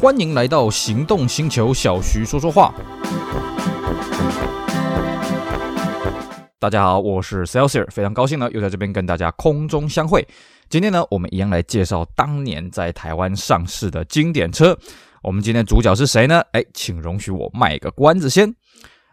欢迎来到行动星球，小徐说说话。大家好，我是 Celsius，非常高兴呢，又在这边跟大家空中相会。今天呢，我们一样来介绍当年在台湾上市的经典车。我们今天主角是谁呢？哎，请容许我卖个关子先。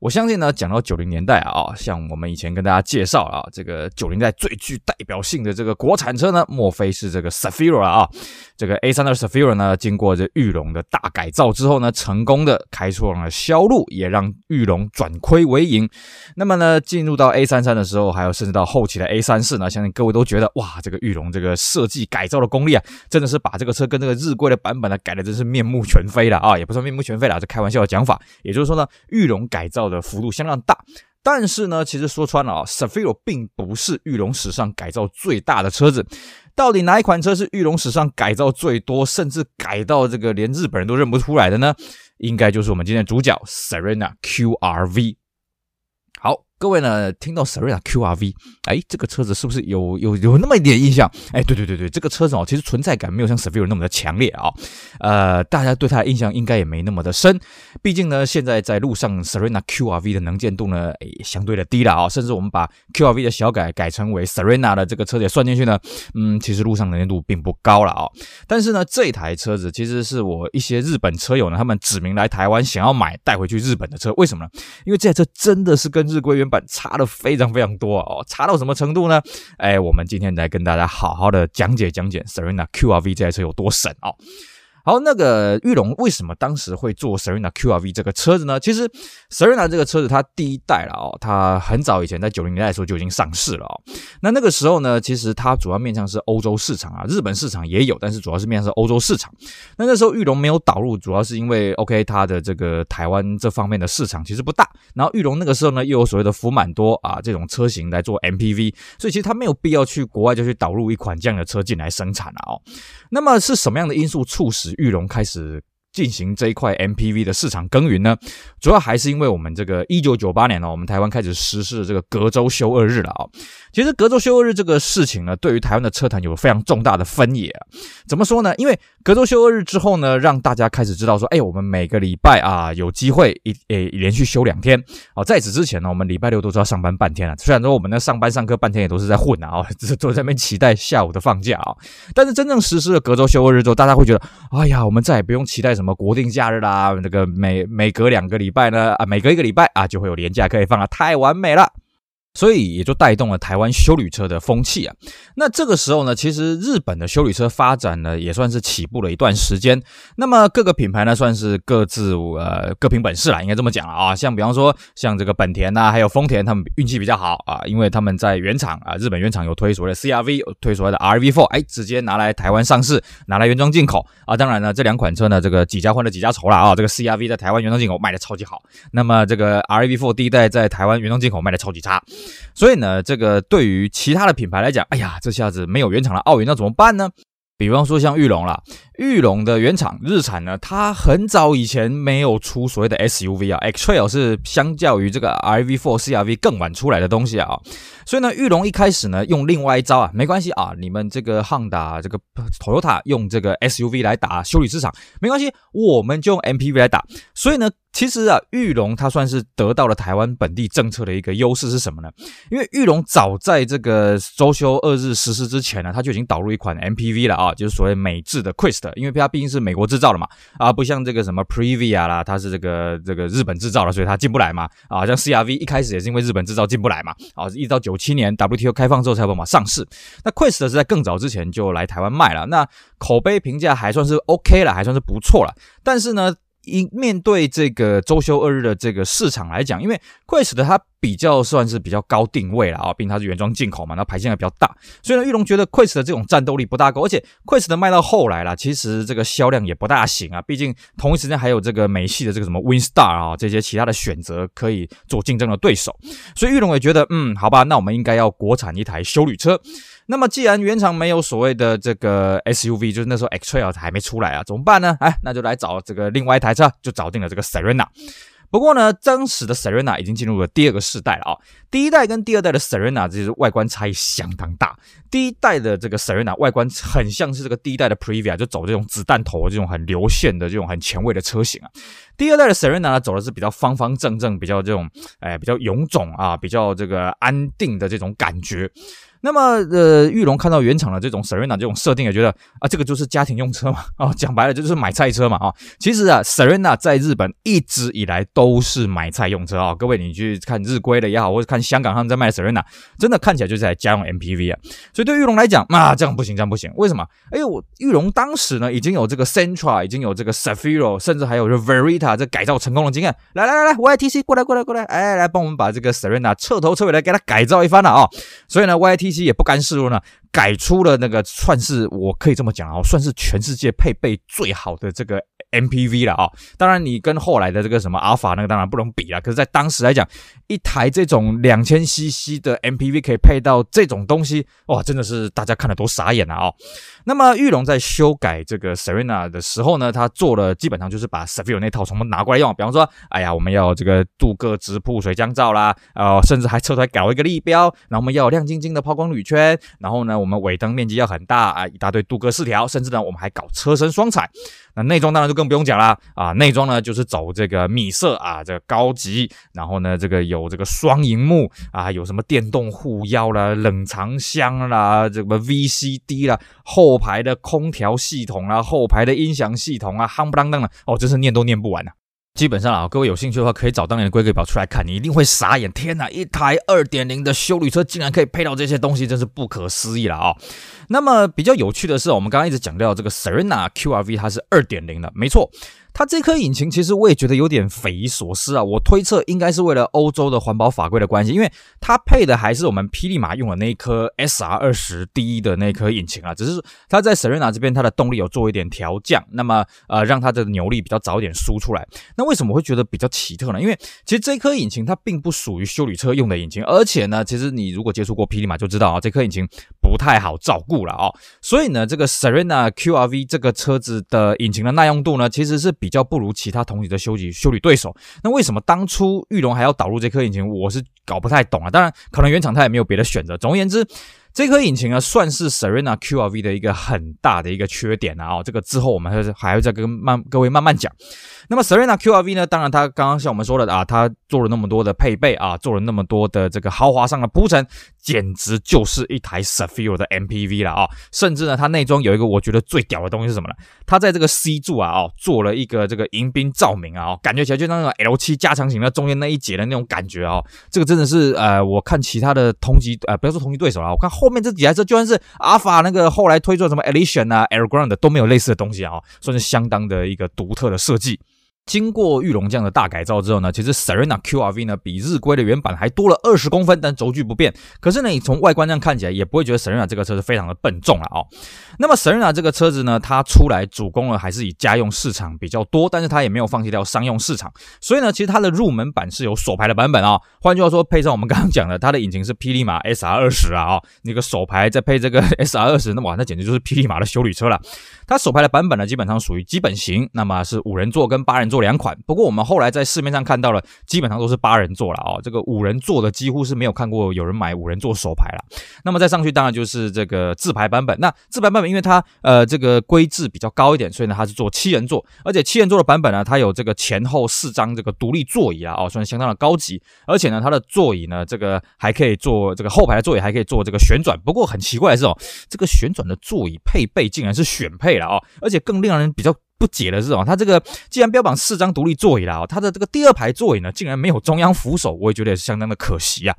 我相信呢，讲到九零年代啊，像我们以前跟大家介绍啊，这个九零代最具代表性的这个国产车呢，莫非是这个 s a f i r a 啊？这个 A 三的 s a f i r a 呢，经过这裕隆的大改造之后呢，成功的开创了销路，也让裕隆转亏为盈。那么呢，进入到 A 三三的时候，还有甚至到后期的 A 三四呢，相信各位都觉得哇，这个裕隆这个设计改造的功力啊，真的是把这个车跟这个日规的版本呢改的真是面目全非了啊！也不算面目全非了，这开玩笑的讲法。也就是说呢，裕隆改造的幅度相当大，但是呢，其实说穿了啊，Zafira 并不是裕隆史上改造最大的车子。到底哪一款车是玉龙史上改造最多，甚至改到这个连日本人都认不出来的呢？应该就是我们今天的主角 Serena QRV。各位呢，听到 Serena QRV，哎，这个车子是不是有有有那么一点印象？哎，对对对对，这个车子哦，其实存在感没有像 Zafira 那么的强烈啊、呃，大家对它的印象应该也没那么的深。毕竟呢，现在在路上 Serena QRV 的能见度呢，哎，相对的低了啊、甚至我们把 QRV 的小改改成为 Serena 的这个车子也算进去呢，嗯，其实路上能见度并不高了啊、但是呢，这台车子其实是我一些日本车友呢，他们指名来台湾想要买带回去日本的车。为什么呢？因为这台车真的是跟日规原版差的非常非常多哦，差到什么程度呢？哎，我们今天来跟大家好好的讲解讲解 Serena QRV 这台车有多神哦。好，那个玉龙为什么当时会做 Serena QRV 这个车子呢？其实 Serena 这个车子它第一代了哦，它很早以前在九零年代的时候就已经上市了哦。那那个时候呢，其实它主要面向是欧洲市场啊，日本市场也有，但是主要是面向是欧洲市场。那那时候玉龙没有导入，主要是因为 OK 它的这个台湾这方面的市场其实不大。然后玉龙那个时候呢，又有所谓的福满多啊这种车型来做 MPV，所以其实它没有必要去国外就去导入一款这样的车进来生产了哦。那么是什么样的因素促使玉龙开始进行这一块 MPV 的市场耕耘呢，主要还是因为我们这个一九九八年呢，我们台湾开始实施这个隔周休二日了啊。其实隔周休二日这个事情呢，对于台湾的车坛有非常重大的分野。怎么说呢？因为隔周休二日之后呢，让大家开始知道说，哎，我们每个礼拜啊有机会一诶连续休两天。哦，在此之前呢，我们礼拜六都是要上班半天啊。虽然说我们的上班上课半天也都是在混啊，只是都在那边期待下午的放假啊。但是真正实施了隔周休二日之后，大家会觉得，哎呀，我们再也不用期待什么国定假日啦，这个每每隔两个礼拜呢，啊，每隔一个礼拜啊，就会有年假可以放了，太完美了。所以也就带动了台湾修旅车的风气啊。那这个时候呢，其实日本的修旅车发展呢，也算是起步了一段时间。那么各个品牌呢，算是各自呃各凭本事啦，应该这么讲了啊。像比方说，像这个本田呐、还有丰田，他们运气比较好啊，因为他们在原厂啊，日本原厂有推所谓的 CRV，有推所谓的 RV4，哎，直接拿来台湾上市，拿来原装进口啊。当然呢，这两款车呢，这个几家欢乐几家愁了啊。这个 CRV 在台湾原装进口卖的超级好，那么这个 RV4 第一代在台湾原装进口卖的超级差。所以呢，这个对于其他的品牌来讲，哎呀，这下子没有原厂的奥运，那怎么办呢？比方说像玉龙啦，玉龙的原厂日产呢，它很早以前没有出所谓的 SUV 啊，X-Trail 是相较于这个 RV4、CRV 更晚出来的东西啊，所以呢，玉龙一开始呢用另外一招啊，没关系啊，你们这个汉达、这个 Toyota 用这个 SUV 来打修理市场，没关系，我们就用 MPV 来打，所以呢。其实啊，裕隆它算是得到了台湾本地政策的一个优势是什么呢？因为裕隆早在这个周休二日实施之前呢，它就已经导入一款 MPV 了啊，就是所谓美制的 Quest，因为它毕竟是美国制造的嘛，啊，不像这个什么 Previa 啦，它是这个这个日本制造的，所以它进不来嘛，啊，像 CRV 一开始也是因为日本制造进不来嘛，啊，一直到九七年 WTO 开放之后才有办法上市。那 Quest 是在更早之前就来台湾卖了，那口碑评价还算是 OK 了，还算是不错了，但是呢。因面对这个周休二日的这个市场来讲，因为会使得它比较算是比较高定位了啊，毕竟它是原装进口嘛，那排线也比较大，所以呢，裕龙觉得 Quest 的这种战斗力不大够，而且 Quest 的卖到后来了，其实这个销量也不大行啊，毕竟同一时间还有这个美系的这个什么 WinStar 啊这些其他的选择可以做竞争的对手，所以裕龙也觉得，嗯，好吧，那我们应该要国产一台休旅车。那么既然原厂没有所谓的这个 SUV，就是那时候 X-Trail 还没出来啊，怎么办呢？哎，那就来找这个另外一台车，就找定了这个 Serena。不过呢，当时的 Serena 已经进入了第二个世代了啊、第一代跟第二代的 Serena 其实外观差异相当大。第一代的这个 Serena 外观很像是这个第一代的 Previa，就走这种子弹头这种很流线的这种很前卫的车型啊。第二代的 Serena 呢，走的是比较方方正正，比较这种哎比较臃肿啊，比较这个安定的这种感觉。那么，呃，玉龙看到原厂的这种 Serena 这种设定，也觉得啊，这个就是家庭用车嘛，哦，讲白了这就是买菜车嘛，啊，其实啊，Serena 在日本一直以来都是买菜用车啊。各位，你去看日规的也好，或者看香港他们在卖 Serena，真的看起来就是在家用 MPV 啊。所以对玉龙来讲，啊，这样不行，这样不行。为什么？哎呦，玉龙当时呢已经有这个 Sentra，已经有这个 s a f i r o 甚至还有这 Verita 这改造成功的经验。来来来来，YTC 过来过来过来，哎，来帮我们把这个 Serena 彻头彻尾来给它改造一番了啊。所以呢，YTC。其实也不甘示弱呢，改出了那个算是我可以这么讲啊，算是全世界配备最好的这个 MPV 了啊。当然，你跟后来的这个什么阿尔法那个当然不能比了。可是，在当时来讲，一台这种两千 CC 的 MPV 可以配到这种东西，哇，真的是大家看了都傻眼了啊。那么，玉龙在修改这个 Serena 的时候呢，他做了基本上就是把 Zafiro 那套全部拿过来用。比方说，哎呀，我们要这个镀铬直瀑水箱罩啦，呃，甚至还车头还搞一个立标，然后我们要亮晶晶的抛光铝圈，然后呢，我们尾灯面积要很大啊，一大堆镀铬饰条，甚至呢，我们还搞车身双彩。那内装当然就更不用讲啦啊，内装呢就是走这个米色啊，这个高级，然后呢，这个有这个双荧幕啊，有什么电动护腰啦、冷藏箱啦、这个 VCD 啦、后排的空调系统啦、后排的音响系统啊，夯不啷当的哦，真是念都念不完呐。基本上啊，各位有兴趣的话，可以找当年的规格表出来看，你一定会傻眼。天哪，一台二点零的修理车竟然可以配到这些东西，真是不可思议了啊！那么比较有趣的是，我们刚刚一直讲到这个 Serena QRV，它是二点零的，没错。它这颗引擎其实我也觉得有点匪夷所思啊！我推测应该是为了欧洲的环保法规的关系，因为它配的还是我们霹雳马用的那一颗 SR20D 的那颗引擎啊，只是它在 Serena 这边它的动力有做一点调降，那么呃让它的扭力比较早一点输出来。那为什么会觉得比较奇特呢？因为其实这颗引擎它并不属于修理车用的引擎，而且呢，其实你如果接触过霹雳马就知道啊，这颗引擎不太好照顾了啊。所以呢，这个 Serena QRV 这个车子的引擎的耐用度呢，其实是比较不如其他同级的修理修理对手，那为什么当初玉龙还要导入这颗引擎？我是搞不太懂啊。当然，可能原厂它也没有别的选择。总而言之，这颗引擎呢，算是 Serena QRV 的一个很大的一个缺点啊。这个之后我们还是还要再跟慢各位慢慢讲。那么 Serena QRV 呢，当然它刚刚像我们说的啊，它做了那么多的配备啊，做了那么多的这个豪华上的铺陈。简直就是一台 Zafiro 的 MPV 了啊、甚至呢，它内装有一个我觉得最屌的东西是什么呢？它在这个 C 柱啊，哦，做了一个这个迎宾照明啊，哦，感觉起来就像那个 L7 加强型的中间那一节的那种感觉啊、哦！这个真的是呃，我看其他的同级呃，不要说同级对手了，我看后面这几台车，就算是阿尔法那个后来推出什么 Elision 啊、Airground 都没有类似的东西啊、算是相当的一个独特的设计。经过裕隆这样的大改造之后呢，其实 Serena QRV 呢比日规的原版还多了二十公分，但轴距不变。可是呢，你从外观上看起来也不会觉得 Serena 这个车是非常的笨重了哦。那么 Serena 这个车子呢，它出来主攻呢还是以家用市场比较多，但是它也没有放弃掉商用市场。所以呢，其实它的入门版是有手排的版本啊、换句话说，配上我们刚刚讲的，它的引擎是霹雳马 SR 20啊，哦，那个手排再配这个 SR 20，那哇，那简直就是霹雳马的休旅车了。它手牌的版本呢，基本上属于基本型，那么是五人座跟八人座两款。不过我们后来在市面上看到了，基本上都是八人座了哦。这个五人座的几乎是没有看过有人买五人座手排了。那么再上去当然就是这个自排版本。那自排版本因为它呃这个规制比较高一点，所以呢它是做七人座，而且七人座的版本呢，它有这个前后四张这个独立座椅啊，哦，算是相当的高级。而且呢它的座椅呢，这个还可以做这个后排的座椅还可以做这个旋转。不过很奇怪的是哦，这个旋转的座椅配备竟然是选配。了哦，而且更令人比较不解的是哦，它这个既然标榜四张独立座椅了啊，它的这个第二排座椅呢，竟然没有中央扶手，我也觉得也是相当的可惜呀。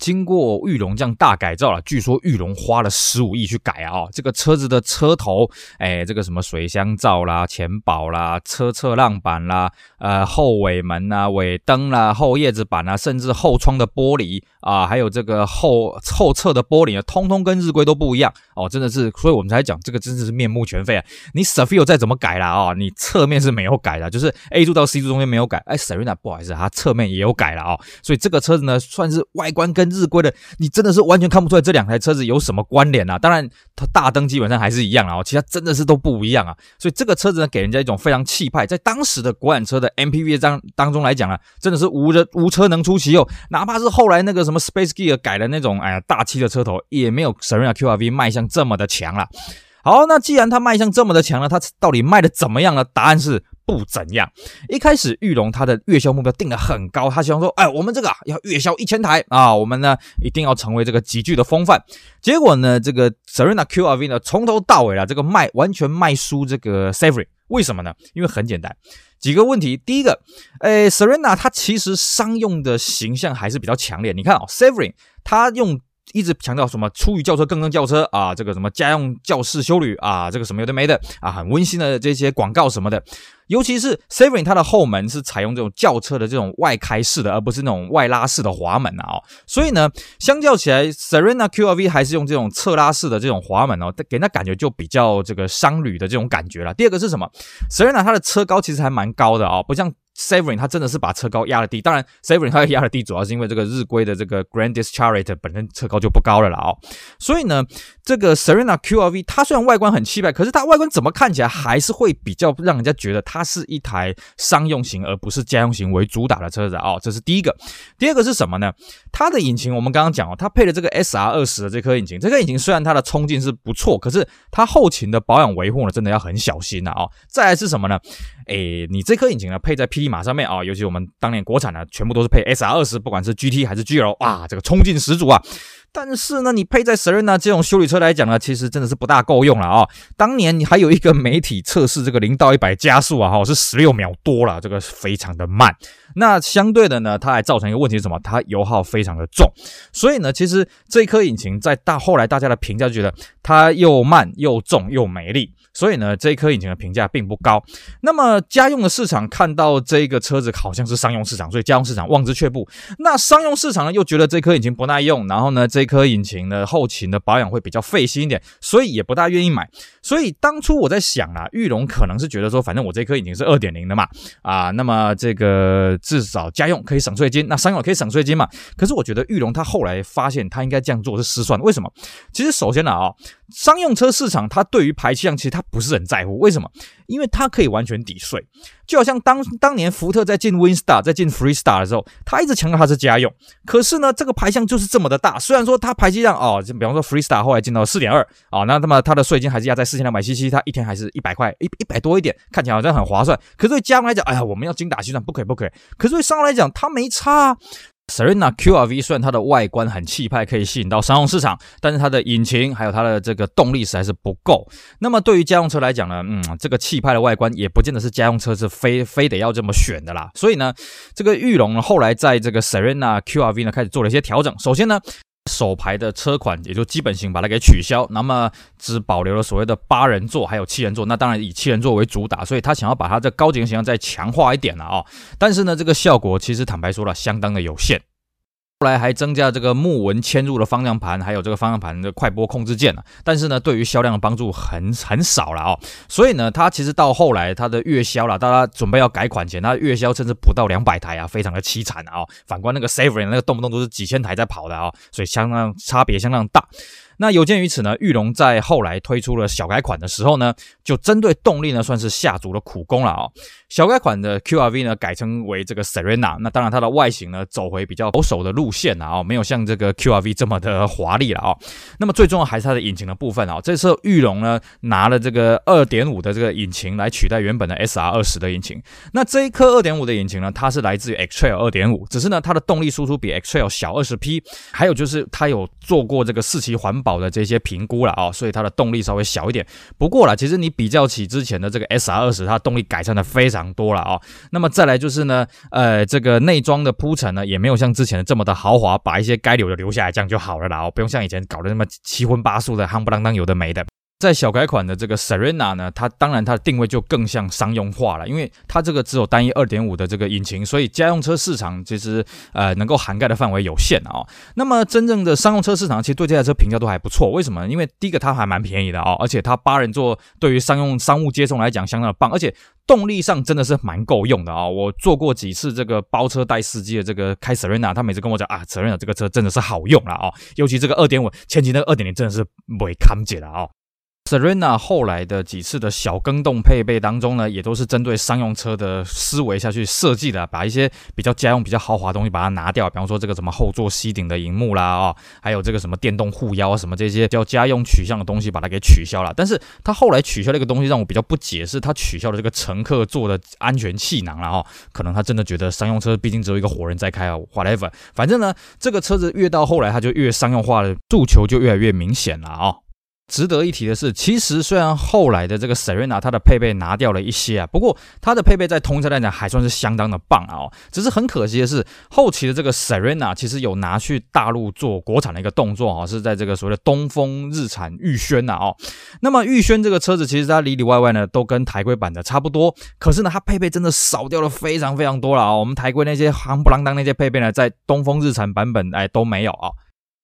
经过玉龙这样大改造了，据说玉龙花了十五亿去改啊、这个车子的车头，哎，这个什么水箱罩啦、前保啦、车侧浪板啦、呃后尾门呐、尾灯啦、后叶子板啊，甚至后窗的玻璃啊，还有这个后后侧的玻璃啊，通通跟日规都不一样哦，真的是，所以我们才讲这个真的是面目全非啊！你 s a f i o 再怎么改啦啊、哦，你侧面是没有改的，就是 A 柱到 C 柱中间没有改，哎，Serena 不好意思，它侧面也有改了啊、哦，所以这个车子呢，算是外观跟日规的，你真的是完全看不出来这两台车子有什么关联啊。当然，它大灯基本上还是一样啊，其他真的是都不一样啊。所以这个车子呢，给人家一种非常气派，在当时的国产车的 MPV 当当中来讲啊，真的是无人无车能出其右。哪怕是后来那个什么 Space Gear 改的那种，哎呀，大气的车头，也没有 Serena QRV 卖相这么的强了。好，那既然它卖相这么的强了，它到底卖的怎么样呢？答案是不怎样。一开始玉龙它的月销目标定得很高，他希望说，哎，我们这个啊要月销一千台啊，我们呢一定要成为这个极具的风范。结果呢，这个 Serena QRV 呢从头到尾啊，这个卖完全卖输这个 Savery，为什么呢？因为很简单，几个问题。第一个，诶，Serena 它其实商用的形象还是比较强烈。你看啊，Savery 它用。一直强调什么出于轿车更更轿车啊，这个什么家用轿式休旅啊，这个什么有的没的啊，很温馨的这些广告什么的。尤其是 Savery 它的后门是采用这种轿车的这种外开式的，而不是那种外拉式的滑门啊。所以呢，相较起来，Serena QRV 还是用这种侧拉式的这种滑门哦，给人感觉就比较这个商旅的这种感觉了。第二个是什么？Serena 它的车高其实还蛮高的啊，不像。Saverin 它真的是把车高压了低，当然 Saverin 它压了低，主要是因为这个日规的这个 Grandis Chariot 本身车高就不高了啦哦，所以呢，这个 Serena QRV 它虽然外观很气派，可是它外观怎么看起来还是会比较让人家觉得它是一台商用型而不是家用型为主打的车子啊，这是第一个。第二个是什么呢？它的引擎我们刚刚讲哦，它配的这个 SR20 的这颗引擎，这颗引擎虽然它的冲劲是不错，可是它后勤的保养维护呢，真的要很小心呐哦。再来是什么呢？诶，你这颗引擎呢，配在 PD 马上面啊，尤其我们当年国产的全部都是配 SR 二十不管是 GT 还是 GL，哇，这个冲劲十足啊！但是呢，你配在 Serena 这种修理车来讲呢，其实真的是不大够用了啊。当年你还有一个媒体测试这个零到一百加速啊，哈，是十六秒多了，这个非常的慢。那相对的呢，它还造成一个问题是什么？它油耗非常的重。所以呢，其实这一颗引擎在大后来大家的评价就觉得它又慢又重又没力。所以呢，这一颗引擎的评价并不高。那么家用的市场看到这个车子好像是商用市场，所以家用市场望之却步。那商用市场呢，又觉得这颗引擎不耐用，然后呢，这颗引擎的后勤的保养会比较费心一点，所以也不大愿意买。所以当初我在想啊，玉龙可能是觉得说，反正我这颗引擎是二点零的嘛，啊，那么这个至少家用可以省税金，那商用可以省税金嘛。可是我觉得玉龙他后来发现他应该这样做是失算。为什么？其实首先呢啊。商用车市场，它对于排气量其实它不是很在乎，为什么？因为它可以完全抵税。就好像当当年福特在进 Winstar、在进 Freestar 的时候，他一直强调它是家用，可是呢，这个排量就是这么的大。虽然说它排气量哦，就比方说 Freestar 后来进到四点二啊，那那么它的税金还是压在四千两百 CC，它一天还是一百块，一一百多一点，看起来好像很划算。可是对家用来讲，哎呀，我们要精打细算，不可以不可以。可是对商用来讲，它没差。啊 Serena QRV 虽然它的外观很气派，可以吸引到商用市场，但是它的引擎还有它的这个动力实在是不够。那么对于家用车来讲呢，嗯，这个气派的外观也不见得是家用车是非非得要这么选的啦。所以呢，这个玉龙呢后来在这个 Serena QRV 呢开始做了一些调整。首先呢。首排的车款也就基本型把它给取消，那么只保留了所谓的八人座还有七人座，那当然以七人座为主打，所以他想要把它的高级形象再强化一点了啊、哦。但是呢，这个效果其实坦白说了，相当的有限。后来还增加这个木纹嵌入的方向盘，还有这个方向盘的快拨控制键了。但是呢，对于销量的帮助很很少了哦。所以呢，它其实到后来它的月销了，大家准备要改款前，它月销甚至不到两百台啊，非常的凄惨啊。反观那个 Savery 那个动不动都是几千台在跑的啊，所以相当差别相当大。那有鉴于此呢，裕隆在后来推出了小改款的时候呢，就针对动力呢算是下足了苦功了啊、哦。小改款的 QRV 呢改称为这个 Serena，那当然它的外形呢走回比较保守的路线了啊、哦，没有像这个 QRV 这么的华丽了啊、哦。那么最重要还是它的引擎的部分啊、哦。这时候裕隆呢拿了这个二点五的这个引擎来取代原本的 SR 二十的引擎。那这一颗二点五的引擎呢，它是来自于 X Trail 二点五，只是呢它的动力输出比 X Trail 小二十匹，还有就是它有做过这个四期环保。的这些评估了啊，所以它的动力稍微小一点。不过啦，其实你比较起之前的这个 SR20，它动力改善的非常多了啊。那么再来就是呢，呃，这个内装的铺陈呢，也没有像之前的这么的豪华，把一些该留的留下来，这样就好了啦。哦，不用像以前搞得那么七荤八素的，夯不啷当有的没的。在小改款的这个 Serena 呢，它当然它的定位就更像商用化了，因为它这个只有单一二点五的这个引擎，所以家用车市场其实呃能够涵盖的范围有限啊、那么真正的商用车市场，其实对这台车评价都还不错。为什么？因为第一个它还蛮便宜的啊、哦，而且它八人座对于商用商务接送来讲相当的棒，而且动力上真的是蛮够用的啊、哦。我坐过几次这个包车带司机的这个开 Serena，他每次跟我讲啊，Serena 这个车真的是好用了啊、哦，尤其这个二点五，前期那个二点零真的是没看解了啊。Serena 后来的几次的小更动配备当中呢，也都是针对商用车的思维下去设计的，把一些比较家用、比较豪华的东西把它拿掉，比方说这个什么后座吸顶的荧幕啦，啊，还有这个什么电动护腰啊，什么这些叫家用取向的东西，把它给取消了。但是它后来取消了一个东西，让我比较不解，是它取消了这个乘客座的安全气囊了哦，可能他真的觉得商用车毕竟只有一个活人在开啊，whatever，反正呢，这个车子越到后来，它就越商用化的诉求就越来越明显了啊。值得一提的是，其实虽然后来的这个 Serena 它的配备拿掉了一些啊，不过它的配备在通车来讲还算是相当的棒啊。只是很可惜的是，后期的这个 Serena 其实有拿去大陆做国产的一个动作啊，是在这个所谓的东风日产玉轩呐哦。那么玉轩这个车子其实它里里外外呢都跟台规版的差不多，可是呢它配备真的少掉了非常非常多了啊。我们台规那些夯不啷当那些配备呢，在东风日产版本哎都没有啊。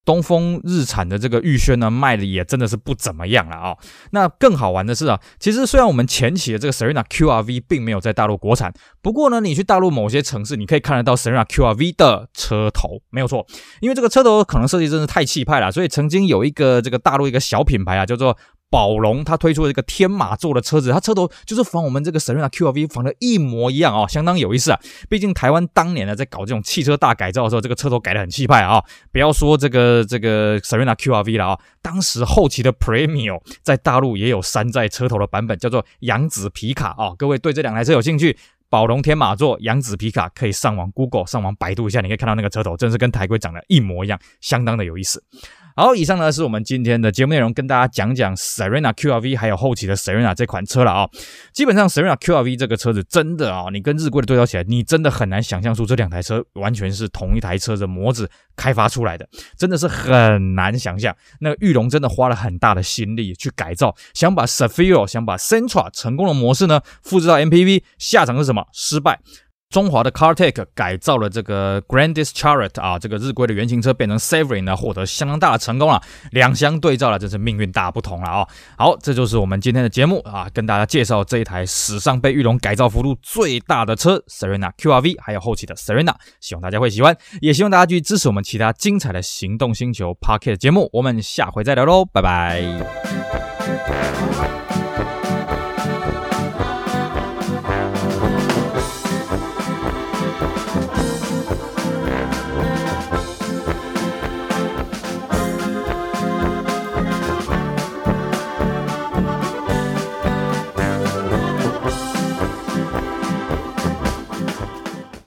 东风日产的这个玉轩呢，卖的也真的是不怎么样了啊、那更好玩的是啊，其实虽然我们前期的这个 Serena QRV 并没有在大陆国产，不过呢，你去大陆某些城市，你可以看得到 Serena QRV 的车头，没有错。因为这个车头可能设计真是太气派了，所以曾经有一个这个大陆一个小品牌啊，叫做。宝龙它推出了一个天马座的车子，它车头就是仿我们这个 Serena QRV 仿的一模一样、哦，相当有意思啊。毕竟台湾当年呢在搞这种汽车大改造的时候，这个车头改得很气派啊、不要说这个这个 Serena QRV 了啊、当时后期的 Premio 在大陆也有山寨车头的版本，叫做扬子皮卡啊、哦。各位对这两台车有兴趣，宝龙天马座、扬子皮卡可以上网 Google 上网百度一下，你可以看到那个车头真是跟台规长得一模一样，相当的有意思。好，以上呢是我们今天的节目内容，跟大家讲讲 Serena QRV 还有后期的 Serena 这款车了啊、基本上 Serena QRV 这个车子真的啊、你跟日规的对照起来，你真的很难想象出这两台车完全是同一台车的模子开发出来的，真的是很难想象。那个玉龙真的花了很大的心力去改造，想把 s a f i r o 想把 Sentra 成功的模式呢复制到 MPV，下场是什么？失败。中华的 CarTech 改造了这个 Grandis Chariot 啊，这个日规的原型车变成 Savory 呢，获得相当大的成功了。两相对照了，真是命运大不同了啊、好，这就是我们今天的节目啊，跟大家介绍这一台史上被玉龙改造幅度最大的车 Serena QRV，还有后期的 Serena，希望大家会喜欢，也希望大家继续支持我们其他精彩的行动星球 Podcast 节目。我们下回再聊喽，拜拜。